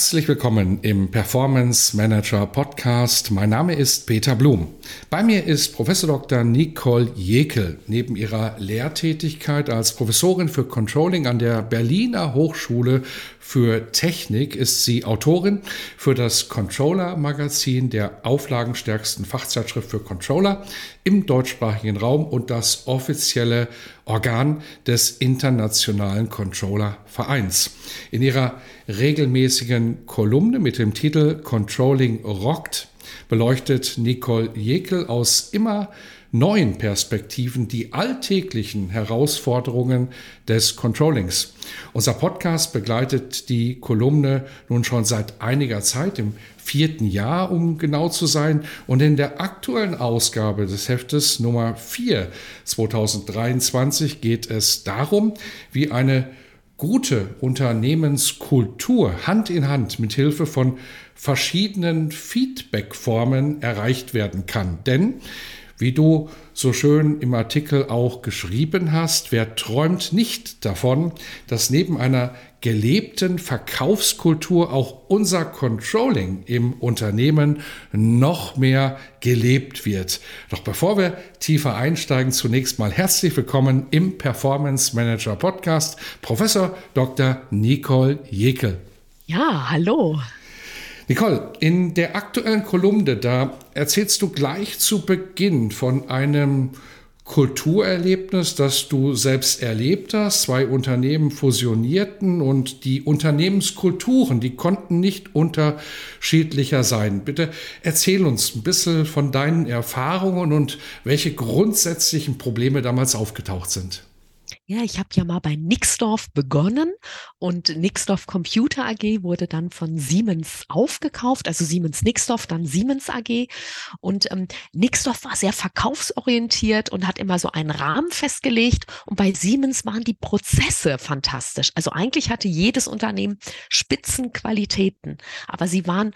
Herzlich willkommen im Performance Manager Podcast. Mein Name ist Peter Blum. Bei mir ist Professor Dr. Nicole Jekel. Neben ihrer Lehrtätigkeit als Professorin für Controlling an der Berliner Hochschule für Technik ist sie Autorin für das Controller Magazin der auflagenstärksten Fachzeitschrift für Controller im deutschsprachigen Raum und das offizielle Organ des Internationalen Controller Vereins. In ihrer regelmäßigen Kolumne mit dem Titel Controlling Rockt beleuchtet Nicole Jekel aus immer neuen Perspektiven die alltäglichen Herausforderungen des Controllings. Unser Podcast begleitet die Kolumne nun schon seit einiger Zeit, im vierten Jahr, um genau zu sein. Und in der aktuellen Ausgabe des Heftes Nummer 4 2023 geht es darum, wie eine gute Unternehmenskultur Hand in Hand mit Hilfe von verschiedenen Feedbackformen erreicht werden kann. Denn wie du so schön im Artikel auch geschrieben hast, wer träumt nicht davon, dass neben einer gelebten Verkaufskultur auch unser Controlling im Unternehmen noch mehr gelebt wird. Doch bevor wir tiefer einsteigen, zunächst mal herzlich willkommen im Performance Manager Podcast, Professor Dr. Nicole Jekel. Ja, hallo. Nicole, in der aktuellen Kolumne, da erzählst du gleich zu Beginn von einem Kulturerlebnis, das du selbst erlebt hast. Zwei Unternehmen fusionierten und die Unternehmenskulturen, die konnten nicht unterschiedlicher sein. Bitte erzähl uns ein bisschen von deinen Erfahrungen und welche grundsätzlichen Probleme damals aufgetaucht sind. Ja, ich habe ja mal bei Nixdorf begonnen und Nixdorf Computer AG wurde dann von Siemens aufgekauft, also Siemens Nixdorf, dann Siemens AG. Und ähm, Nixdorf war sehr verkaufsorientiert und hat immer so einen Rahmen festgelegt. Und bei Siemens waren die Prozesse fantastisch. Also eigentlich hatte jedes Unternehmen Spitzenqualitäten, aber sie waren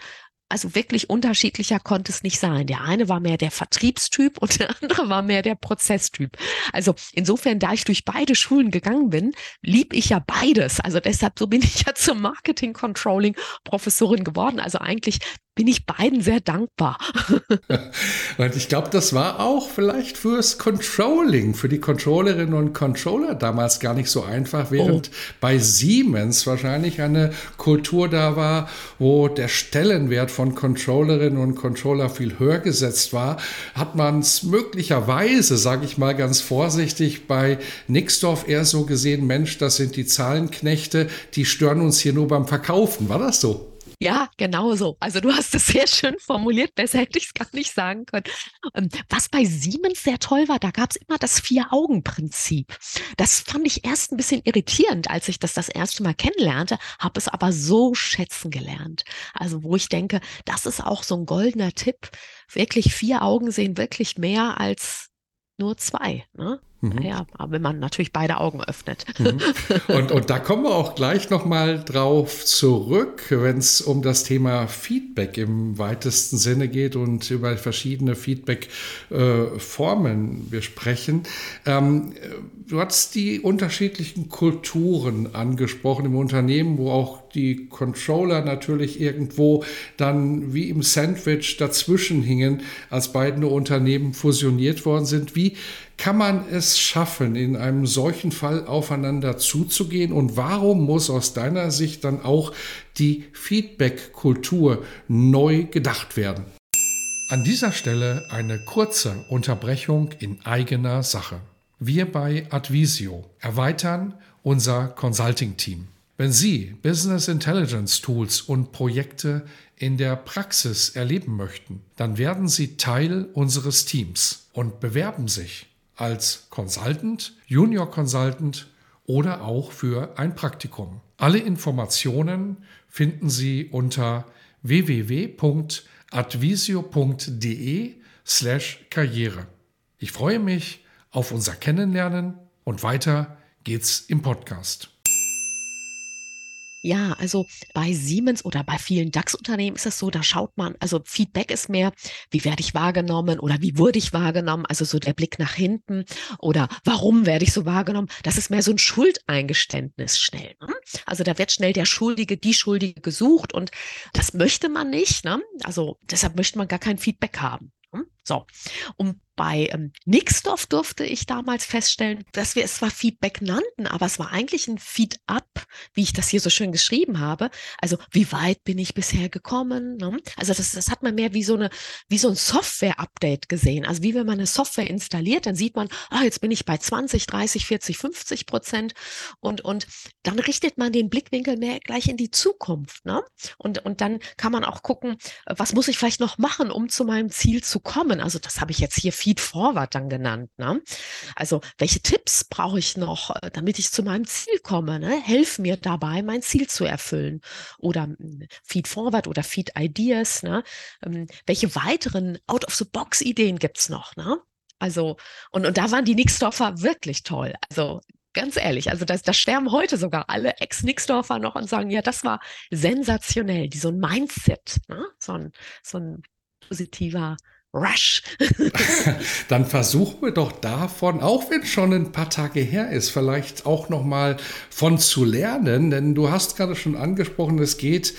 also wirklich unterschiedlicher konnte es nicht sein. Der eine war mehr der Vertriebstyp und der andere war mehr der Prozesstyp. Also insofern, da ich durch beide Schulen gegangen bin, lieb ich ja beides. Also deshalb, so bin ich ja zum Marketing Controlling Professorin geworden. Also eigentlich bin ich beiden sehr dankbar. und ich glaube, das war auch vielleicht fürs Controlling, für die Controllerinnen und Controller damals gar nicht so einfach, während oh. bei Siemens wahrscheinlich eine Kultur da war, wo der Stellenwert von Controllerinnen und Controller viel höher gesetzt war, hat man es möglicherweise, sage ich mal ganz vorsichtig, bei Nixdorf eher so gesehen, Mensch, das sind die Zahlenknechte, die stören uns hier nur beim Verkaufen. War das so? Ja, genau so. Also du hast es sehr schön formuliert, besser hätte ich es gar nicht sagen können. Ähm, was bei Siemens sehr toll war, da gab es immer das Vier-Augen-Prinzip. Das fand ich erst ein bisschen irritierend, als ich das das erste Mal kennenlernte, habe es aber so schätzen gelernt. Also wo ich denke, das ist auch so ein goldener Tipp. Wirklich vier Augen sehen wirklich mehr als nur zwei. Ne? Mhm. Ja, aber wenn man natürlich beide Augen öffnet. Mhm. Und, und da kommen wir auch gleich nochmal drauf zurück, wenn es um das Thema Feedback im weitesten Sinne geht und über verschiedene Feedback-Formen äh, wir sprechen. Ähm, du hast die unterschiedlichen Kulturen angesprochen im Unternehmen, wo auch die Controller natürlich irgendwo dann wie im Sandwich dazwischen hingen, als beide Unternehmen fusioniert worden sind. Wie kann man es schaffen, in einem solchen Fall aufeinander zuzugehen? Und warum muss aus deiner Sicht dann auch die Feedback-Kultur neu gedacht werden? An dieser Stelle eine kurze Unterbrechung in eigener Sache. Wir bei Advisio erweitern unser Consulting-Team. Wenn Sie Business Intelligence Tools und Projekte in der Praxis erleben möchten, dann werden Sie Teil unseres Teams und bewerben sich als Consultant, Junior Consultant oder auch für ein Praktikum. Alle Informationen finden Sie unter www.advisio.de slash Karriere. Ich freue mich auf unser Kennenlernen und weiter geht's im Podcast. Ja, also bei Siemens oder bei vielen DAX-Unternehmen ist es so, da schaut man, also Feedback ist mehr, wie werde ich wahrgenommen oder wie wurde ich wahrgenommen, also so der Blick nach hinten oder warum werde ich so wahrgenommen. Das ist mehr so ein Schuldeingeständnis schnell. Ne? Also da wird schnell der Schuldige, die Schuldige gesucht und das möchte man nicht. Ne? Also deshalb möchte man gar kein Feedback haben. Ne? So, und bei ähm, Nixdorf durfte ich damals feststellen, dass wir es zwar Feedback nannten, aber es war eigentlich ein Feed-up, wie ich das hier so schön geschrieben habe. Also wie weit bin ich bisher gekommen? Ne? Also das, das hat man mehr wie so eine, wie so ein Software-Update gesehen. Also wie wenn man eine Software installiert, dann sieht man, ah, jetzt bin ich bei 20, 30, 40, 50 Prozent und, und dann richtet man den Blickwinkel mehr gleich in die Zukunft. Ne? Und, und dann kann man auch gucken, was muss ich vielleicht noch machen, um zu meinem Ziel zu kommen. Also das habe ich jetzt hier Feed Forward dann genannt. Ne? Also welche Tipps brauche ich noch, äh, damit ich zu meinem Ziel komme? Ne? Helf mir dabei, mein Ziel zu erfüllen. Oder hm, Feed Forward oder Feed Ideas. Ne? Ähm, welche weiteren Out-of-the-Box-Ideen gibt es noch? Ne? Also, und, und da waren die Nixdorfer wirklich toll. Also ganz ehrlich, also da das sterben heute sogar alle Ex-Nixdorfer noch und sagen, ja, das war sensationell, die so ein Mindset, ne? so, ein, so ein positiver Rush. Dann versuchen wir doch davon, auch wenn schon ein paar Tage her ist, vielleicht auch noch mal von zu lernen, denn du hast gerade schon angesprochen, es geht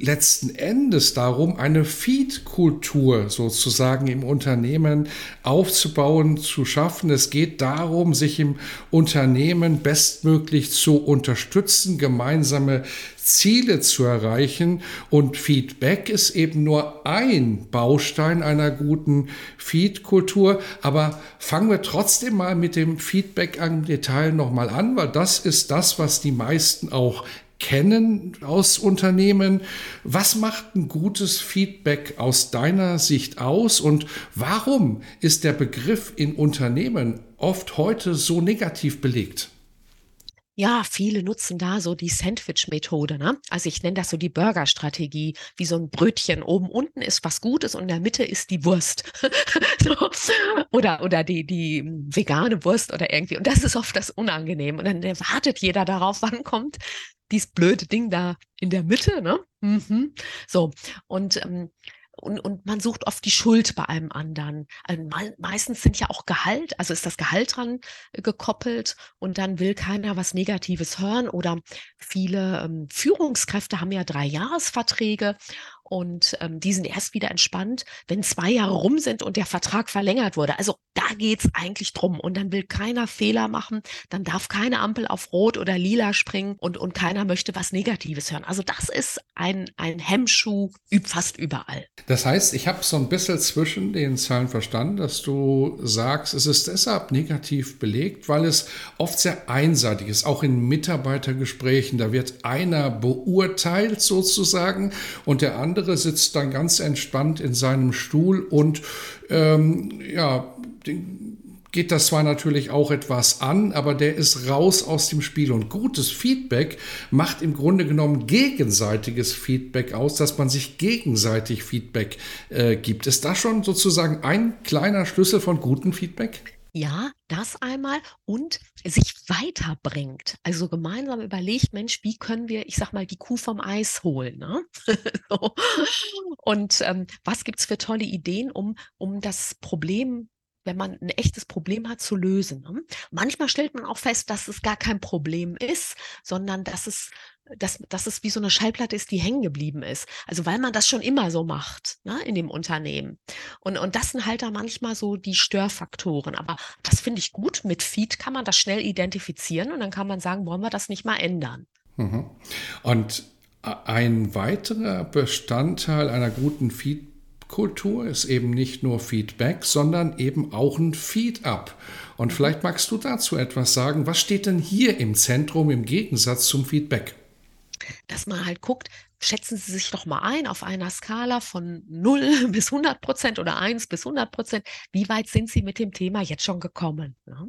letzten Endes darum, eine Feed-Kultur sozusagen im Unternehmen aufzubauen, zu schaffen. Es geht darum, sich im Unternehmen bestmöglich zu unterstützen, gemeinsame Ziele zu erreichen. Und Feedback ist eben nur ein Baustein einer guten Feed-Kultur. Aber fangen wir trotzdem mal mit dem Feedback im Detail nochmal an, weil das ist das, was die meisten auch kennen aus Unternehmen. Was macht ein gutes Feedback aus deiner Sicht aus und warum ist der Begriff in Unternehmen oft heute so negativ belegt? Ja, viele nutzen da so die Sandwich-Methode. Ne? Also ich nenne das so die Burger-Strategie, wie so ein Brötchen. Oben unten ist was Gutes und in der Mitte ist die Wurst. so. Oder, oder die, die vegane Wurst oder irgendwie. Und das ist oft das Unangenehm. Und dann wartet jeder darauf, wann kommt dieses blöde Ding da in der Mitte, ne? Mhm. So. Und ähm, und, und man sucht oft die Schuld bei einem anderen. Also meistens sind ja auch Gehalt, also ist das Gehalt dran äh, gekoppelt und dann will keiner was Negatives hören oder viele ähm, Führungskräfte haben ja drei Jahresverträge und ähm, die sind erst wieder entspannt, wenn zwei Jahre rum sind und der Vertrag verlängert wurde. Also da geht es eigentlich drum. Und dann will keiner Fehler machen, dann darf keine Ampel auf Rot oder Lila springen und, und keiner möchte was Negatives hören. Also das ist ein, ein Hemmschuh fast überall. Das heißt, ich habe so ein bisschen zwischen den Zahlen verstanden, dass du sagst, es ist deshalb negativ belegt, weil es oft sehr einseitig ist, auch in Mitarbeitergesprächen. Da wird einer beurteilt sozusagen und der andere andere sitzt dann ganz entspannt in seinem Stuhl und ähm, ja, geht das zwar natürlich auch etwas an, aber der ist raus aus dem Spiel. Und gutes Feedback macht im Grunde genommen gegenseitiges Feedback aus, dass man sich gegenseitig Feedback äh, gibt. Ist das schon sozusagen ein kleiner Schlüssel von gutem Feedback? Ja, das einmal und sich weiterbringt. Also gemeinsam überlegt, Mensch, wie können wir, ich sag mal, die Kuh vom Eis holen? Ne? so. Und ähm, was gibt es für tolle Ideen, um, um das Problem wenn man ein echtes Problem hat, zu lösen. Ne? Manchmal stellt man auch fest, dass es gar kein Problem ist, sondern dass es dass, dass es wie so eine Schallplatte ist, die hängen geblieben ist. Also weil man das schon immer so macht ne, in dem Unternehmen. Und, und das sind halt da manchmal so die Störfaktoren. Aber das finde ich gut. Mit Feed kann man das schnell identifizieren und dann kann man sagen, wollen wir das nicht mal ändern. Mhm. Und ein weiterer Bestandteil einer guten Feed-Kultur ist eben nicht nur Feedback, sondern eben auch ein Feed-up. Und vielleicht magst du dazu etwas sagen. Was steht denn hier im Zentrum im Gegensatz zum Feedback? Dass man halt guckt, schätzen Sie sich doch mal ein auf einer Skala von 0 bis 100 Prozent oder 1 bis 100 Prozent. Wie weit sind Sie mit dem Thema jetzt schon gekommen? Ja?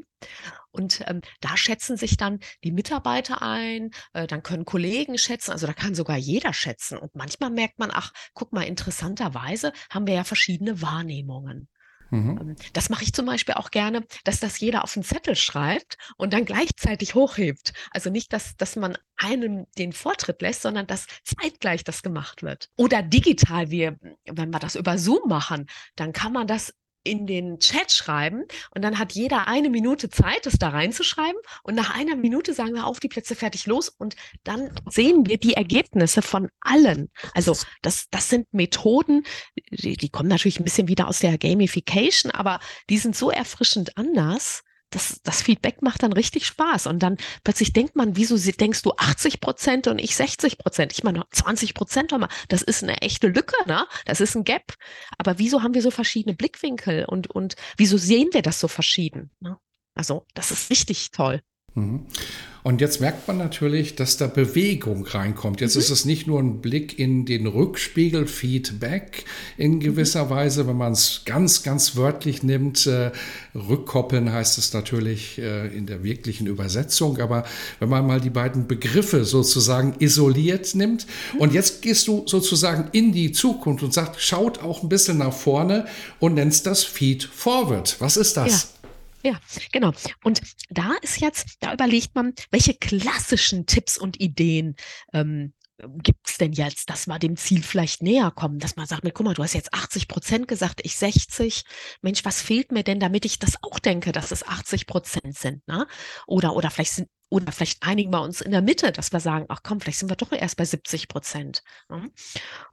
Und ähm, da schätzen sich dann die Mitarbeiter ein, äh, dann können Kollegen schätzen, also da kann sogar jeder schätzen. Und manchmal merkt man, ach, guck mal, interessanterweise haben wir ja verschiedene Wahrnehmungen. Mhm. Ähm, das mache ich zum Beispiel auch gerne, dass das jeder auf einen Zettel schreibt und dann gleichzeitig hochhebt. Also nicht, dass, dass man einem den Vortritt lässt, sondern dass zeitgleich das gemacht wird. Oder digital, wir, wenn wir das über Zoom machen, dann kann man das in den Chat schreiben und dann hat jeder eine Minute Zeit, das da reinzuschreiben und nach einer Minute sagen wir auf die Plätze fertig los und dann sehen wir die Ergebnisse von allen. Also das, das sind Methoden, die, die kommen natürlich ein bisschen wieder aus der Gamification, aber die sind so erfrischend anders, das, das Feedback macht dann richtig Spaß. Und dann plötzlich denkt man, wieso denkst du 80 Prozent und ich 60 Prozent? Ich meine, 20 Prozent. Das ist eine echte Lücke, ne? Das ist ein Gap. Aber wieso haben wir so verschiedene Blickwinkel und, und wieso sehen wir das so verschieden? Ne? Also, das ist richtig toll. Mhm. Und jetzt merkt man natürlich, dass da Bewegung reinkommt. Jetzt mhm. ist es nicht nur ein Blick in den Rückspiegel, Feedback in gewisser mhm. Weise, wenn man es ganz, ganz wörtlich nimmt. Äh, rückkoppeln heißt es natürlich äh, in der wirklichen Übersetzung. Aber wenn man mal die beiden Begriffe sozusagen isoliert nimmt mhm. und jetzt gehst du sozusagen in die Zukunft und sagst, schaut auch ein bisschen nach vorne und nennst das Feed Forward. Was ist das? Ja. Ja, genau. Und da ist jetzt, da überlegt man, welche klassischen Tipps und Ideen ähm, gibt es denn jetzt, dass wir dem Ziel vielleicht näher kommen, dass man sagt, guck mal, du hast jetzt 80 Prozent gesagt, ich 60. Mensch, was fehlt mir denn, damit ich das auch denke, dass es 80 Prozent sind? Ne? Oder, oder vielleicht sind, oder vielleicht einigen wir uns in der Mitte, dass wir sagen, ach komm, vielleicht sind wir doch erst bei 70 Prozent. Ne?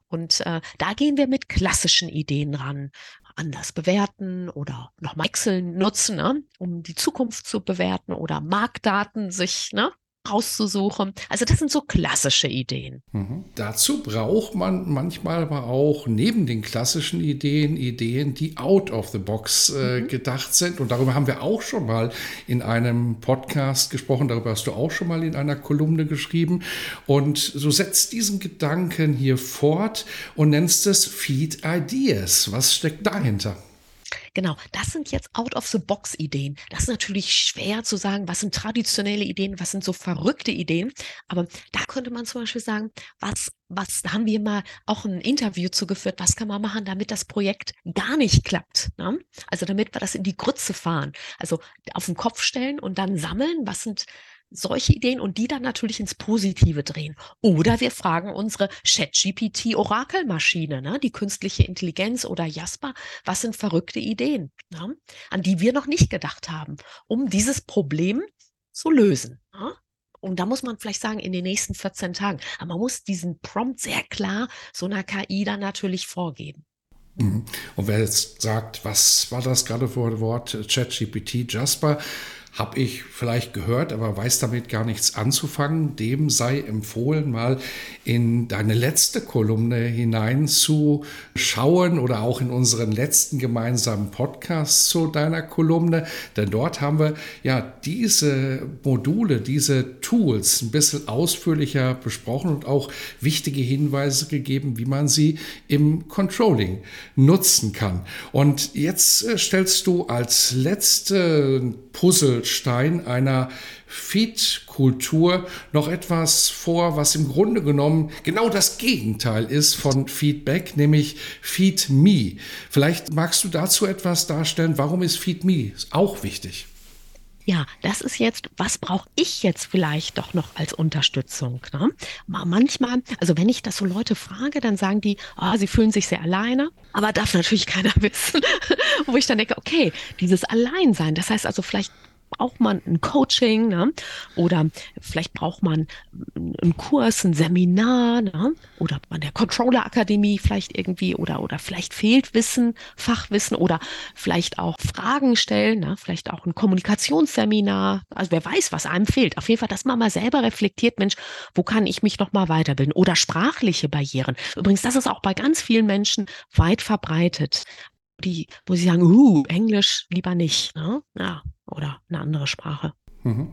Und äh, da gehen wir mit klassischen Ideen ran anders bewerten oder nochmal Excel nutzen, ne, um die Zukunft zu bewerten oder Marktdaten sich ne, rauszusuchen. Also das sind so klassische Ideen. Mhm. Dazu braucht man manchmal aber auch neben den klassischen Ideen Ideen, die out of the box äh, mhm. gedacht sind. Und darüber haben wir auch schon mal in einem Podcast gesprochen. Darüber hast du auch schon mal in einer Kolumne geschrieben. Und so setzt diesen Gedanken hier fort und nennst es Feed Ideas. Was steckt dahinter? Genau, das sind jetzt Out-of-the-Box-Ideen. Das ist natürlich schwer zu sagen, was sind traditionelle Ideen, was sind so verrückte Ideen. Aber da könnte man zum Beispiel sagen, was, was da haben wir mal auch ein Interview zugeführt, was kann man machen, damit das Projekt gar nicht klappt. Ne? Also damit wir das in die Grütze fahren. Also auf den Kopf stellen und dann sammeln, was sind solche Ideen und die dann natürlich ins Positive drehen. Oder wir fragen unsere ChatGPT-Orakelmaschine, ne, die künstliche Intelligenz oder Jasper, was sind verrückte Ideen, ne, an die wir noch nicht gedacht haben, um dieses Problem zu lösen. Ne? Und da muss man vielleicht sagen, in den nächsten 14 Tagen. Aber man muss diesen Prompt sehr klar so einer KI dann natürlich vorgeben. Mhm. Und wer jetzt sagt, was war das gerade für ein Wort, ChatGPT, Jasper, habe ich vielleicht gehört, aber weiß damit gar nichts anzufangen. Dem sei empfohlen, mal in deine letzte Kolumne hineinzuschauen oder auch in unseren letzten gemeinsamen Podcast zu deiner Kolumne. Denn dort haben wir ja diese Module, diese Tools ein bisschen ausführlicher besprochen und auch wichtige Hinweise gegeben, wie man sie im Controlling nutzen kann. Und jetzt äh, stellst du als letzte Puzzlestein einer Feed-Kultur noch etwas vor, was im Grunde genommen genau das Gegenteil ist von Feedback, nämlich Feed Me. Vielleicht magst du dazu etwas darstellen. Warum ist Feed Me auch wichtig? ja, das ist jetzt, was brauche ich jetzt vielleicht doch noch als Unterstützung? Ne? Manchmal, also wenn ich das so Leute frage, dann sagen die, oh, sie fühlen sich sehr alleine, aber darf natürlich keiner wissen. Wo ich dann denke, okay, dieses Alleinsein, das heißt also vielleicht braucht man ein Coaching ne? oder vielleicht braucht man einen Kurs, ein Seminar ne? oder an der Controller Akademie vielleicht irgendwie oder oder vielleicht fehlt Wissen, Fachwissen oder vielleicht auch Fragen stellen, ne? vielleicht auch ein Kommunikationsseminar. Also wer weiß, was einem fehlt. Auf jeden Fall, dass man mal selber reflektiert, Mensch, wo kann ich mich noch mal weiterbilden oder sprachliche Barrieren. Übrigens, das ist auch bei ganz vielen Menschen weit verbreitet die, wo sie sagen, uh, Englisch lieber nicht, ne? Ja, oder eine andere Sprache. Mhm.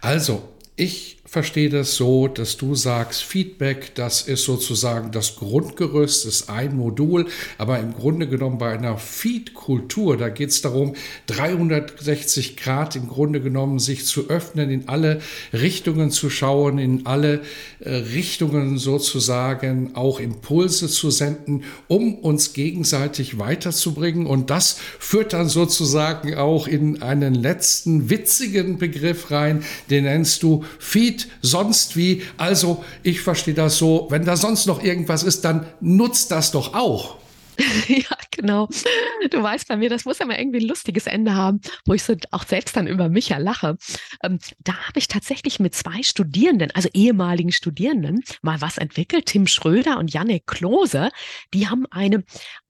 Also, ich verstehe das so, dass du sagst, Feedback, das ist sozusagen das Grundgerüst, ist ein Modul, aber im Grunde genommen bei einer Feed-Kultur, da geht es darum, 360 Grad im Grunde genommen sich zu öffnen, in alle Richtungen zu schauen, in alle äh, Richtungen sozusagen auch Impulse zu senden, um uns gegenseitig weiterzubringen. Und das führt dann sozusagen auch in einen letzten witzigen Begriff rein, den nennst du Feed sonst wie. Also ich verstehe das so, wenn da sonst noch irgendwas ist, dann nutzt das doch auch. ja, genau. Du weißt bei mir, das muss ja mal irgendwie ein lustiges Ende haben, wo ich so auch selbst dann über mich ja lache. Ähm, da habe ich tatsächlich mit zwei Studierenden, also ehemaligen Studierenden, mal was entwickelt. Tim Schröder und Janek Klose, die haben eine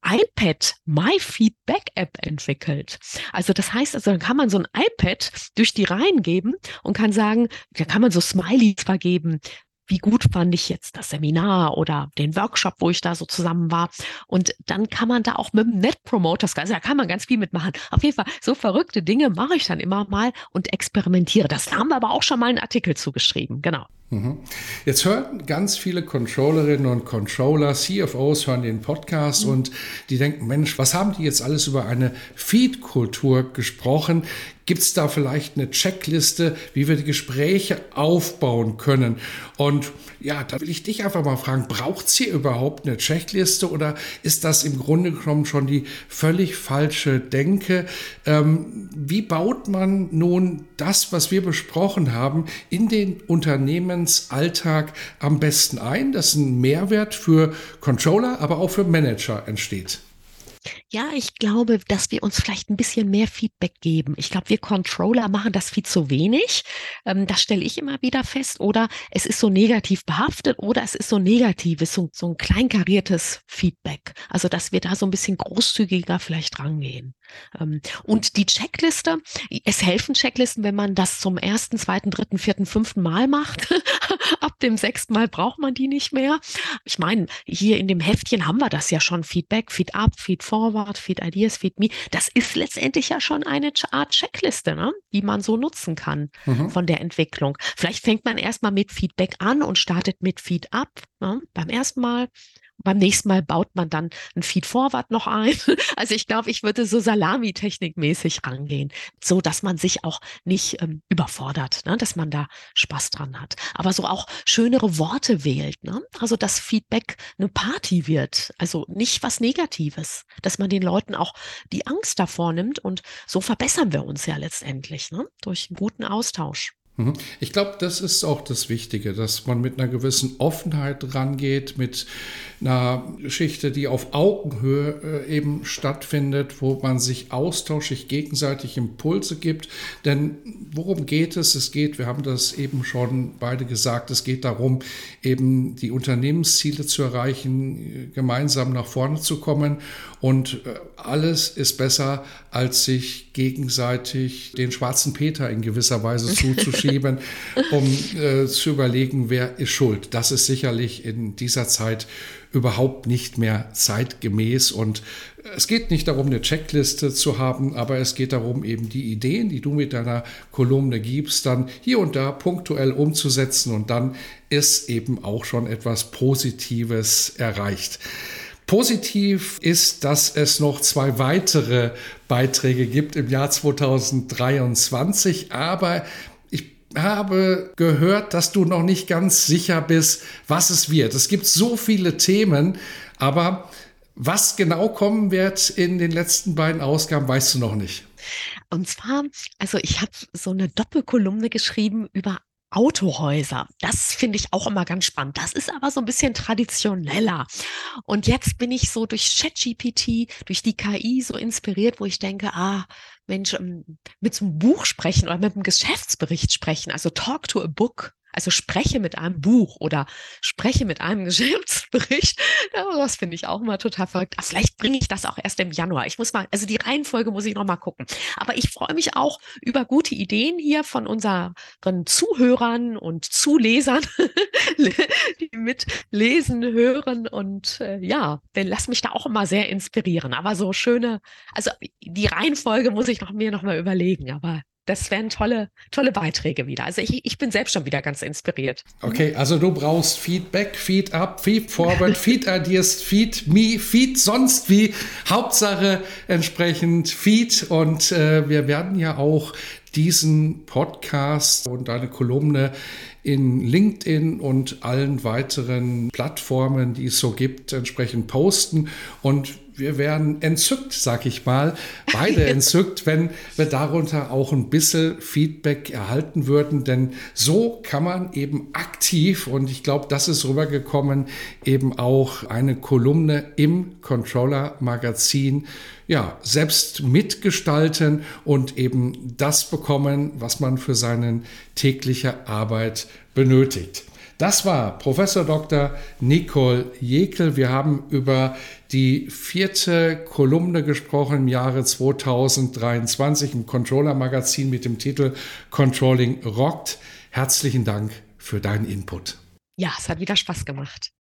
iPad My Feedback App entwickelt. Also das heißt, also dann kann man so ein iPad durch die Reihen geben und kann sagen, da kann man so Smileys vergeben, wie gut fand ich jetzt das Seminar oder den Workshop, wo ich da so zusammen war. Und dann kann man da auch mit dem Net Promoter, also da kann man ganz viel mitmachen. Auf jeden Fall, so verrückte Dinge mache ich dann immer mal und experimentiere. Das haben wir aber auch schon mal einen Artikel zugeschrieben, genau. Mhm. Jetzt hören ganz viele Controllerinnen und Controller, CFOs hören den Podcast mhm. und die denken, Mensch, was haben die jetzt alles über eine Feed-Kultur gesprochen? Gibt es da vielleicht eine Checkliste, wie wir die Gespräche aufbauen können? Und ja, da will ich dich einfach mal fragen, braucht sie überhaupt eine Checkliste oder ist das im Grunde genommen schon die völlig falsche Denke? Ähm, wie baut man nun das, was wir besprochen haben, in den Unternehmensalltag am besten ein, dass ein Mehrwert für Controller, aber auch für Manager entsteht? Ja, ich glaube, dass wir uns vielleicht ein bisschen mehr Feedback geben. Ich glaube, wir Controller machen das viel zu wenig. Ähm, das stelle ich immer wieder fest. Oder es ist so negativ behaftet oder es ist so negatives, so, so ein kleinkariertes Feedback. Also, dass wir da so ein bisschen großzügiger vielleicht rangehen. Ähm, und die Checkliste, es helfen Checklisten, wenn man das zum ersten, zweiten, dritten, vierten, fünften Mal macht. Ab dem sechsten Mal braucht man die nicht mehr. Ich meine, hier in dem Heftchen haben wir das ja schon. Feedback, Feed up, Feed forward, Feed ideas, Feed me. Das ist letztendlich ja schon eine Art Checkliste, ne? die man so nutzen kann mhm. von der Entwicklung. Vielleicht fängt man erstmal mit Feedback an und startet mit Feed up ne? beim ersten Mal beim nächsten Mal baut man dann ein Feed-Forward noch ein. Also ich glaube, ich würde so Salami-Technik-mäßig rangehen, so dass man sich auch nicht ähm, überfordert, ne? dass man da Spaß dran hat. Aber so auch schönere Worte wählt. Ne? Also dass Feedback eine Party wird. Also nicht was Negatives, dass man den Leuten auch die Angst davor nimmt und so verbessern wir uns ja letztendlich ne? durch einen guten Austausch. Mhm. Ich glaube, das ist auch das Wichtige, dass man mit einer gewissen Offenheit rangeht, mit einer Geschichte, die auf Augenhöhe äh, eben stattfindet, wo man sich austauscht, gegenseitig Impulse gibt. Denn worum geht es? Es geht, wir haben das eben schon beide gesagt, es geht darum, eben die Unternehmensziele zu erreichen, gemeinsam nach vorne zu kommen. Und äh, alles ist besser, als sich gegenseitig den schwarzen Peter in gewisser Weise zuzuschieben, um äh, zu überlegen, wer ist schuld. Das ist sicherlich in dieser Zeit überhaupt nicht mehr zeitgemäß. Und es geht nicht darum, eine Checkliste zu haben, aber es geht darum, eben die Ideen, die du mit deiner Kolumne gibst, dann hier und da punktuell umzusetzen und dann ist eben auch schon etwas Positives erreicht. Positiv ist, dass es noch zwei weitere Beiträge gibt im Jahr 2023, aber ich habe gehört, dass du noch nicht ganz sicher bist, was es wird. Es gibt so viele Themen, aber was genau kommen wird in den letzten beiden Ausgaben, weißt du noch nicht. Und zwar, also ich habe so eine Doppelkolumne geschrieben über Autohäuser. Das finde ich auch immer ganz spannend. Das ist aber so ein bisschen traditioneller. Und jetzt bin ich so durch ChatGPT, durch die KI so inspiriert, wo ich denke, ah, Mensch, ähm, mit so einem Buch sprechen oder mit einem Geschäftsbericht sprechen, also talk to a book. Also spreche mit einem Buch oder spreche mit einem Geschäftsbericht. Das finde ich auch mal total verrückt. Aber vielleicht bringe ich das auch erst im Januar. Ich muss mal, also die Reihenfolge muss ich noch mal gucken. Aber ich freue mich auch über gute Ideen hier von unseren Zuhörern und Zulesern, die mitlesen, hören und äh, ja, denn lass mich da auch immer sehr inspirieren. Aber so schöne, also die Reihenfolge muss ich noch, mir noch mal überlegen. Aber das wären tolle, tolle Beiträge wieder. Also ich, ich bin selbst schon wieder ganz inspiriert. Okay, also du brauchst Feedback, Feed up, Feed forward, Feed Ideas, Feed me, Feed sonst wie. Hauptsache entsprechend Feed und äh, wir werden ja auch diesen Podcast und eine Kolumne in LinkedIn und allen weiteren Plattformen, die es so gibt, entsprechend posten. Und wir wären entzückt, sag ich mal, beide entzückt, wenn wir darunter auch ein bisschen Feedback erhalten würden, denn so kann man eben aktiv, und ich glaube, das ist rübergekommen, eben auch eine Kolumne im Controller Magazin ja, selbst mitgestalten und eben das bekommen, was man für seine tägliche Arbeit benötigt. Das war Professor Dr. Nicole Jekel. Wir haben über die vierte Kolumne gesprochen im Jahre 2023 im Controller Magazin mit dem Titel Controlling Rockt. Herzlichen Dank für deinen Input. Ja, es hat wieder Spaß gemacht.